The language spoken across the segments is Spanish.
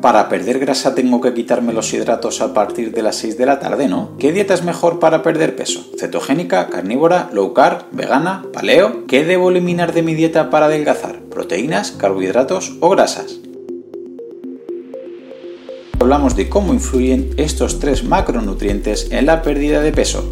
Para perder grasa tengo que quitarme los hidratos a partir de las 6 de la tarde, ¿no? ¿Qué dieta es mejor para perder peso? ¿Cetogénica, carnívora, low carb, vegana, paleo? ¿Qué debo eliminar de mi dieta para adelgazar? ¿Proteínas, carbohidratos o grasas? Hablamos de cómo influyen estos tres macronutrientes en la pérdida de peso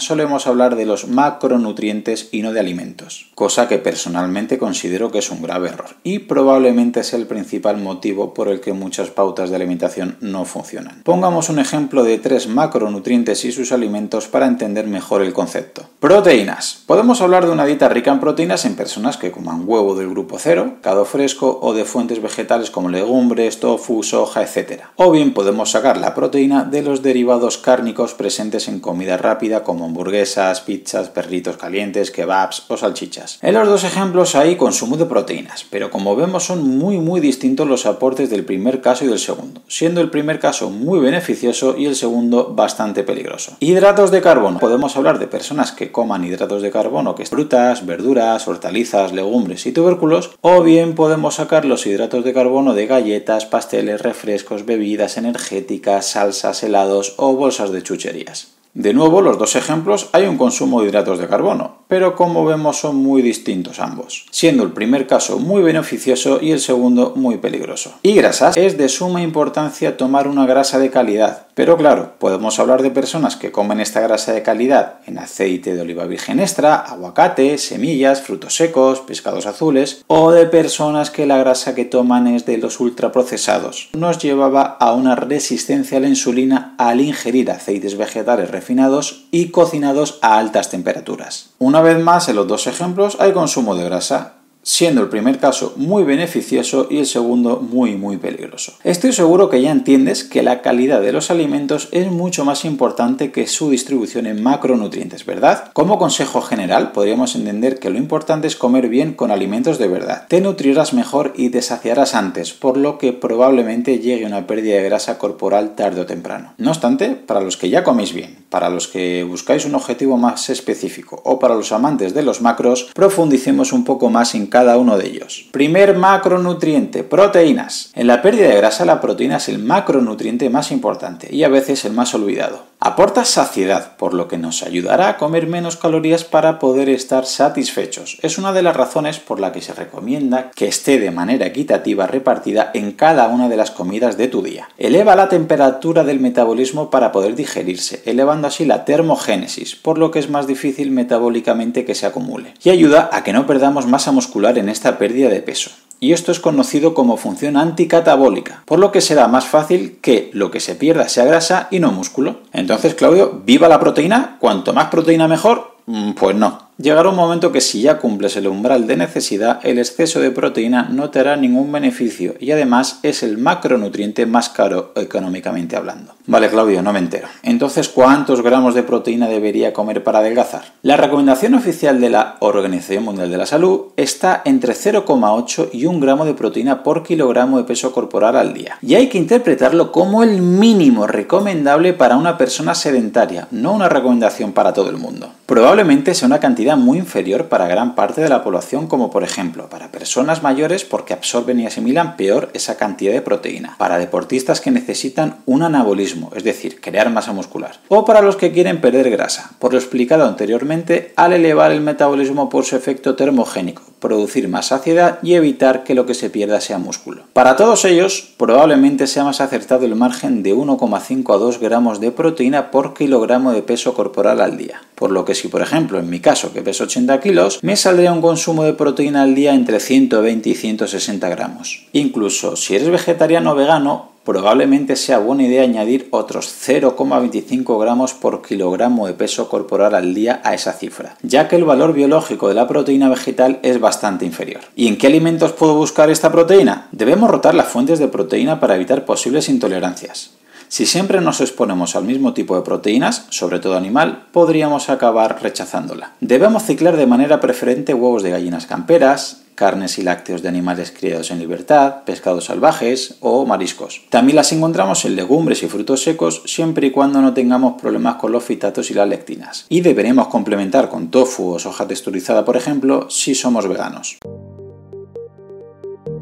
solemos hablar de los macronutrientes y no de alimentos, cosa que personalmente considero que es un grave error y probablemente es el principal motivo por el que muchas pautas de alimentación no funcionan. Pongamos un ejemplo de tres macronutrientes y sus alimentos para entender mejor el concepto. Proteínas. Podemos hablar de una dieta rica en proteínas en personas que coman huevo del grupo cero, cado fresco o de fuentes vegetales como legumbres, tofu, soja, etc. O bien podemos sacar la proteína de los derivados cárnicos presentes en comida rápida como hamburguesas, pizzas, perritos calientes, kebabs o salchichas. En los dos ejemplos hay consumo de proteínas, pero como vemos son muy muy distintos los aportes del primer caso y del segundo, siendo el primer caso muy beneficioso y el segundo bastante peligroso. Hidratos de carbono. Podemos hablar de personas que coman hidratos de carbono, que es frutas, verduras, hortalizas, legumbres y tubérculos, o bien podemos sacar los hidratos de carbono de galletas, pasteles, refrescos, bebidas energéticas, salsas, helados o bolsas de chucherías. De nuevo, los dos ejemplos hay un consumo de hidratos de carbono, pero como vemos son muy distintos ambos, siendo el primer caso muy beneficioso y el segundo muy peligroso. Y grasas, es de suma importancia tomar una grasa de calidad, pero claro, podemos hablar de personas que comen esta grasa de calidad en aceite de oliva virgen extra, aguacate, semillas, frutos secos, pescados azules, o de personas que la grasa que toman es de los ultraprocesados. Nos llevaba a una resistencia a la insulina al ingerir aceites vegetales refinados y cocinados a altas temperaturas. Una vez más, en los dos ejemplos hay consumo de grasa, siendo el primer caso muy beneficioso y el segundo muy muy peligroso. Estoy seguro que ya entiendes que la calidad de los alimentos es mucho más importante que su distribución en macronutrientes, ¿verdad? Como consejo general podríamos entender que lo importante es comer bien con alimentos de verdad. Te nutrirás mejor y te saciarás antes, por lo que probablemente llegue una pérdida de grasa corporal tarde o temprano. No obstante, para los que ya coméis bien, para los que buscáis un objetivo más específico o para los amantes de los macros, profundicemos un poco más en cada cada uno de ellos. Primer macronutriente, proteínas. En la pérdida de grasa la proteína es el macronutriente más importante y a veces el más olvidado. Aporta saciedad, por lo que nos ayudará a comer menos calorías para poder estar satisfechos. Es una de las razones por la que se recomienda que esté de manera equitativa repartida en cada una de las comidas de tu día. Eleva la temperatura del metabolismo para poder digerirse, elevando así la termogénesis, por lo que es más difícil metabólicamente que se acumule. Y ayuda a que no perdamos masa muscular en esta pérdida de peso y esto es conocido como función anticatabólica, por lo que será más fácil que lo que se pierda sea grasa y no músculo. Entonces, Claudio, viva la proteína, cuanto más proteína mejor, mm, pues no. Llegará un momento que si ya cumples el umbral de necesidad, el exceso de proteína no te hará ningún beneficio y además es el macronutriente más caro económicamente hablando. Vale, Claudio, no me entero. Entonces, ¿cuántos gramos de proteína debería comer para adelgazar? La recomendación oficial de la Organización Mundial de la Salud está entre 0,8 y 1 gramo de proteína por kilogramo de peso corporal al día. Y hay que interpretarlo como el mínimo recomendable para una persona sedentaria, no una recomendación para todo el mundo. Probablemente sea una cantidad muy inferior para gran parte de la población, como por ejemplo para personas mayores porque absorben y asimilan peor esa cantidad de proteína, para deportistas que necesitan un anabolismo, es decir, crear masa muscular, o para los que quieren perder grasa, por lo explicado anteriormente al elevar el metabolismo por su efecto termogénico, producir más saciedad y evitar que lo que se pierda sea músculo. Para todos ellos, probablemente sea más acertado el margen de 1,5 a 2 gramos de proteína por kilogramo de peso corporal al día. Por lo que si por ejemplo en mi caso que peso 80 kilos, me saldría un consumo de proteína al día entre 120 y 160 gramos. Incluso si eres vegetariano o vegano, probablemente sea buena idea añadir otros 0,25 gramos por kilogramo de peso corporal al día a esa cifra, ya que el valor biológico de la proteína vegetal es bastante inferior. ¿Y en qué alimentos puedo buscar esta proteína? Debemos rotar las fuentes de proteína para evitar posibles intolerancias. Si siempre nos exponemos al mismo tipo de proteínas, sobre todo animal, podríamos acabar rechazándola. Debemos ciclar de manera preferente huevos de gallinas camperas, carnes y lácteos de animales criados en libertad, pescados salvajes o mariscos. También las encontramos en legumbres y frutos secos siempre y cuando no tengamos problemas con los fitatos y las lectinas. Y deberemos complementar con tofu o soja texturizada, por ejemplo, si somos veganos.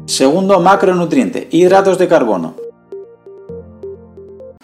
Segundo macronutriente, hidratos de carbono.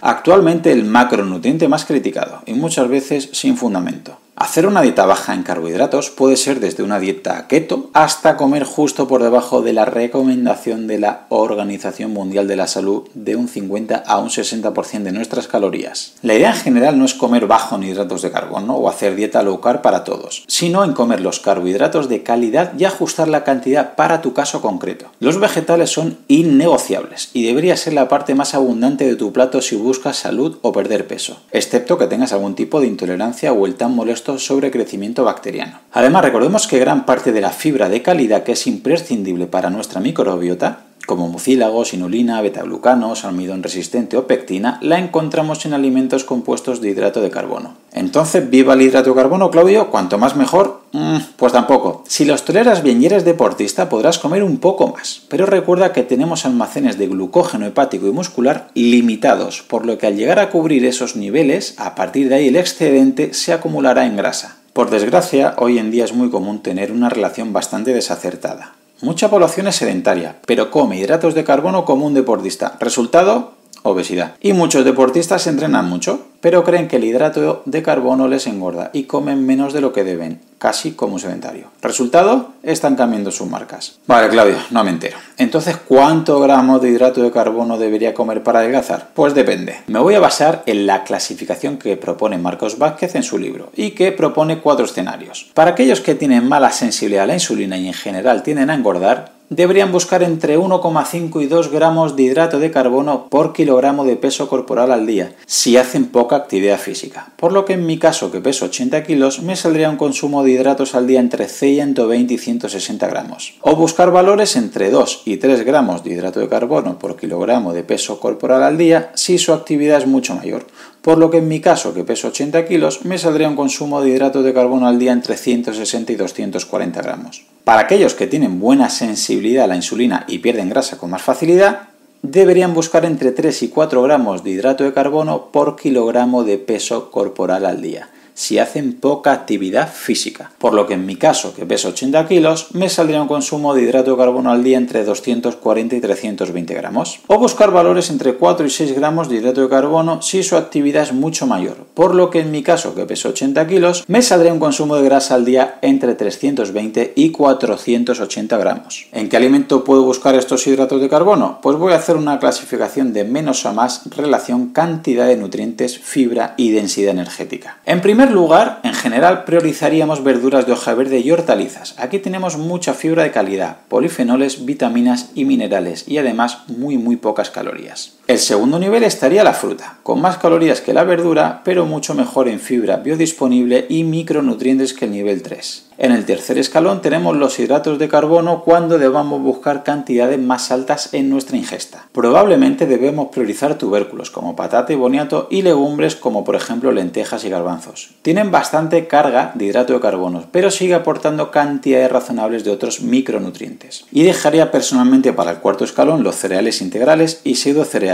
Actualmente el macronutriente más criticado y muchas veces sin fundamento. Hacer una dieta baja en carbohidratos puede ser desde una dieta keto hasta comer justo por debajo de la recomendación de la Organización Mundial de la Salud de un 50 a un 60% de nuestras calorías. La idea en general no es comer bajo en hidratos de carbono o hacer dieta low carb para todos, sino en comer los carbohidratos de calidad y ajustar la cantidad para tu caso concreto. Los vegetales son innegociables y debería ser la parte más abundante de tu plato si buscas salud o perder peso, excepto que tengas algún tipo de intolerancia o el tan molesto sobre crecimiento bacteriano. Además, recordemos que gran parte de la fibra de calidad que es imprescindible para nuestra microbiota como mucílagos, inulina, betaglucanos, almidón resistente o pectina, la encontramos en alimentos compuestos de hidrato de carbono. Entonces, ¿viva el hidrato de carbono, Claudio? ¿Cuanto más mejor? Mm, pues tampoco. Si los toleras bien y eres deportista, podrás comer un poco más. Pero recuerda que tenemos almacenes de glucógeno hepático y muscular limitados, por lo que al llegar a cubrir esos niveles, a partir de ahí el excedente se acumulará en grasa. Por desgracia, hoy en día es muy común tener una relación bastante desacertada. Mucha población es sedentaria, pero come hidratos de carbono como un deportista. Resultado, obesidad. Y muchos deportistas entrenan mucho, pero creen que el hidrato de carbono les engorda y comen menos de lo que deben, casi como sedentario. Resultado, están cambiando sus marcas. Vale, Claudio, no me entero. Entonces, ¿cuánto gramos de hidrato de carbono debería comer para adelgazar? Pues depende. Me voy a basar en la clasificación que propone Marcos Vázquez en su libro y que propone cuatro escenarios. Para aquellos que tienen mala sensibilidad a la insulina y en general tienden a engordar, deberían buscar entre 1,5 y 2 gramos de hidrato de carbono por kilogramo de peso corporal al día, si hacen poca actividad física. Por lo que en mi caso, que peso 80 kilos, me saldría un consumo de hidratos al día entre 120 y 160 gramos. O buscar valores entre 2 y 3 gramos de hidrato de carbono por kilogramo de peso corporal al día si su actividad es mucho mayor. Por lo que en mi caso, que peso 80 kilos, me saldría un consumo de hidrato de carbono al día entre 160 y 240 gramos. Para aquellos que tienen buena sensibilidad a la insulina y pierden grasa con más facilidad, deberían buscar entre 3 y 4 gramos de hidrato de carbono por kilogramo de peso corporal al día si hacen poca actividad física. Por lo que en mi caso, que peso 80 kilos, me saldría un consumo de hidrato de carbono al día entre 240 y 320 gramos. O buscar valores entre 4 y 6 gramos de hidrato de carbono si su actividad es mucho mayor. Por lo que en mi caso, que peso 80 kilos, me saldría un consumo de grasa al día entre 320 y 480 gramos. ¿En qué alimento puedo buscar estos hidratos de carbono? Pues voy a hacer una clasificación de menos a más relación cantidad de nutrientes, fibra y densidad energética. En primer lugar, en general priorizaríamos verduras de hoja verde y hortalizas. Aquí tenemos mucha fibra de calidad, polifenoles, vitaminas y minerales y además muy muy pocas calorías. El segundo nivel estaría la fruta, con más calorías que la verdura, pero mucho mejor en fibra biodisponible y micronutrientes que el nivel 3. En el tercer escalón tenemos los hidratos de carbono cuando debamos buscar cantidades más altas en nuestra ingesta. Probablemente debemos priorizar tubérculos como patata y boniato y legumbres como por ejemplo lentejas y garbanzos. Tienen bastante carga de hidrato de carbono, pero sigue aportando cantidades razonables de otros micronutrientes. Y dejaría personalmente para el cuarto escalón los cereales integrales y pseudo cereales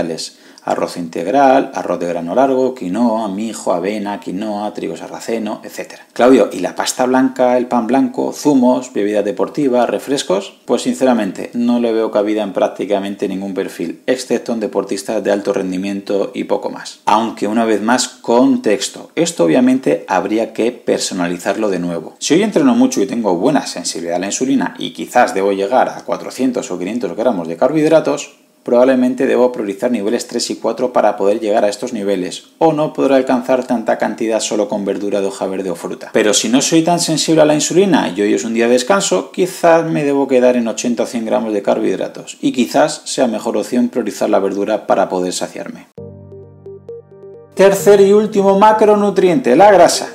arroz integral, arroz de grano largo, quinoa, mijo, avena, quinoa, trigo sarraceno, etc. Claudio, ¿y la pasta blanca, el pan blanco, zumos, bebidas deportivas, refrescos? Pues sinceramente no le veo cabida en prácticamente ningún perfil, excepto en deportistas de alto rendimiento y poco más. Aunque una vez más, contexto. Esto obviamente habría que personalizarlo de nuevo. Si hoy entreno mucho y tengo buena sensibilidad a la insulina y quizás debo llegar a 400 o 500 gramos de carbohidratos, probablemente debo priorizar niveles 3 y 4 para poder llegar a estos niveles, o no podré alcanzar tanta cantidad solo con verdura de hoja verde o fruta. Pero si no soy tan sensible a la insulina y hoy es un día de descanso, quizás me debo quedar en 80 o 100 gramos de carbohidratos, y quizás sea mejor opción priorizar la verdura para poder saciarme. Tercer y último macronutriente, la grasa.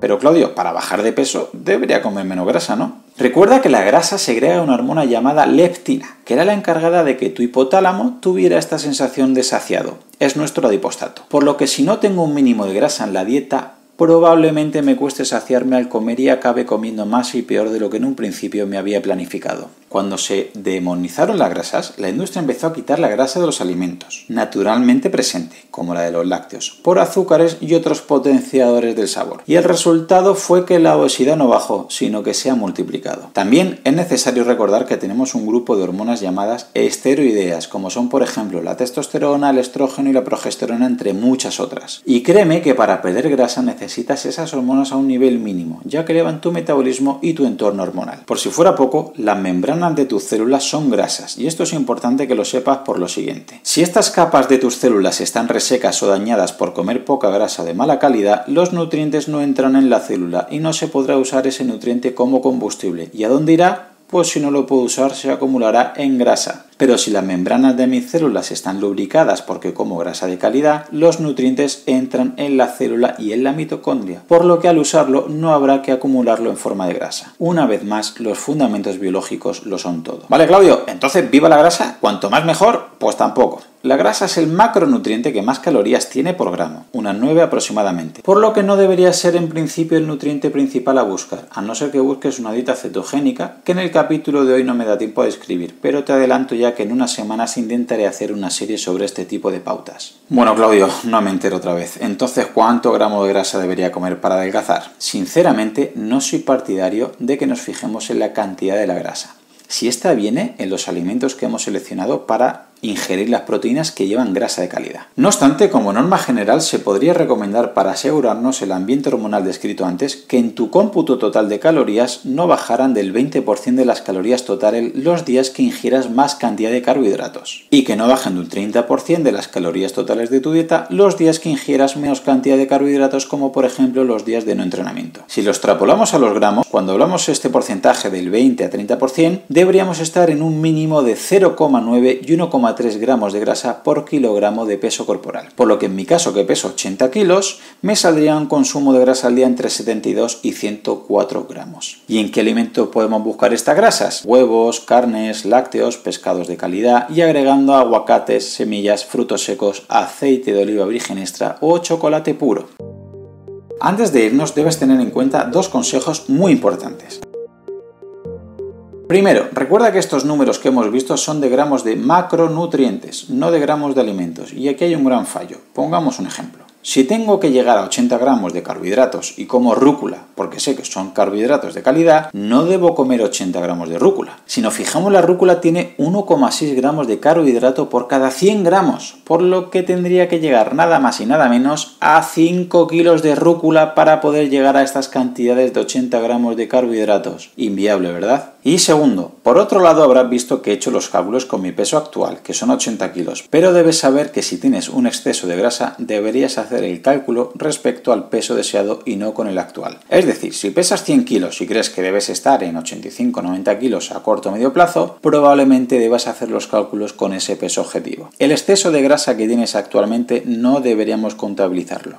Pero Claudio, para bajar de peso debería comer menos grasa, ¿no? Recuerda que la grasa segrega una hormona llamada leptina, que era la encargada de que tu hipotálamo tuviera esta sensación de saciado. Es nuestro adipostato. Por lo que si no tengo un mínimo de grasa en la dieta, probablemente me cueste saciarme al comer y acabe comiendo más y peor de lo que en un principio me había planificado. Cuando se demonizaron las grasas, la industria empezó a quitar la grasa de los alimentos, naturalmente presente, como la de los lácteos, por azúcares y otros potenciadores del sabor. Y el resultado fue que la obesidad no bajó, sino que se ha multiplicado. También es necesario recordar que tenemos un grupo de hormonas llamadas esteroideas, como son por ejemplo la testosterona, el estrógeno y la progesterona, entre muchas otras. Y créeme que para perder grasa necesitas esas hormonas a un nivel mínimo, ya que elevan tu metabolismo y tu entorno hormonal. Por si fuera poco, las membranas de tus células son grasas, y esto es importante que lo sepas por lo siguiente. Si estas capas de tus células están resecas o dañadas por comer poca grasa de mala calidad, los nutrientes no entran en la célula y no se podrá usar ese nutriente como combustible. ¿Y a dónde irá? Pues si no lo puedo usar se acumulará en grasa. Pero si las membranas de mis células están lubricadas porque como grasa de calidad, los nutrientes entran en la célula y en la mitocondria, por lo que al usarlo no habrá que acumularlo en forma de grasa. Una vez más, los fundamentos biológicos lo son todo. Vale, Claudio, entonces viva la grasa, cuanto más mejor, pues tampoco. La grasa es el macronutriente que más calorías tiene por gramo, unas 9 aproximadamente, por lo que no debería ser en principio el nutriente principal a buscar, a no ser que busques una dieta cetogénica, que en el capítulo de hoy no me da tiempo a describir, pero te adelanto ya que en unas semanas intentaré hacer una serie sobre este tipo de pautas. Bueno, Claudio, no me entero otra vez. Entonces, ¿cuánto gramo de grasa debería comer para adelgazar? Sinceramente, no soy partidario de que nos fijemos en la cantidad de la grasa. Si esta viene en los alimentos que hemos seleccionado para ingerir las proteínas que llevan grasa de calidad. No obstante, como norma general, se podría recomendar para asegurarnos el ambiente hormonal descrito antes que en tu cómputo total de calorías no bajaran del 20% de las calorías totales los días que ingieras más cantidad de carbohidratos y que no bajen del 30% de las calorías totales de tu dieta los días que ingieras menos cantidad de carbohidratos como por ejemplo los días de no entrenamiento. Si lo extrapolamos a los gramos, cuando hablamos este porcentaje del 20 a 30%, deberíamos estar en un mínimo de 0,9 y 1,5 3 gramos de grasa por kilogramo de peso corporal. Por lo que en mi caso, que peso 80 kilos, me saldría un consumo de grasa al día entre 72 y 104 gramos. ¿Y en qué alimento podemos buscar estas grasas? Huevos, carnes, lácteos, pescados de calidad y agregando aguacates, semillas, frutos secos, aceite de oliva virgen extra o chocolate puro. Antes de irnos debes tener en cuenta dos consejos muy importantes. Primero, recuerda que estos números que hemos visto son de gramos de macronutrientes, no de gramos de alimentos, y aquí hay un gran fallo. Pongamos un ejemplo. Si tengo que llegar a 80 gramos de carbohidratos y como rúcula, porque sé que son carbohidratos de calidad, no debo comer 80 gramos de rúcula. Si nos fijamos, la rúcula tiene 1,6 gramos de carbohidrato por cada 100 gramos, por lo que tendría que llegar nada más y nada menos a 5 kilos de rúcula para poder llegar a estas cantidades de 80 gramos de carbohidratos. Inviable, ¿verdad? Y segundo, por otro lado habrás visto que he hecho los cálculos con mi peso actual, que son 80 kilos, pero debes saber que si tienes un exceso de grasa deberías hacer el cálculo respecto al peso deseado y no con el actual. Es decir, si pesas 100 kilos y crees que debes estar en 85-90 kilos a corto o medio plazo, probablemente debas hacer los cálculos con ese peso objetivo. El exceso de grasa que tienes actualmente no deberíamos contabilizarlo.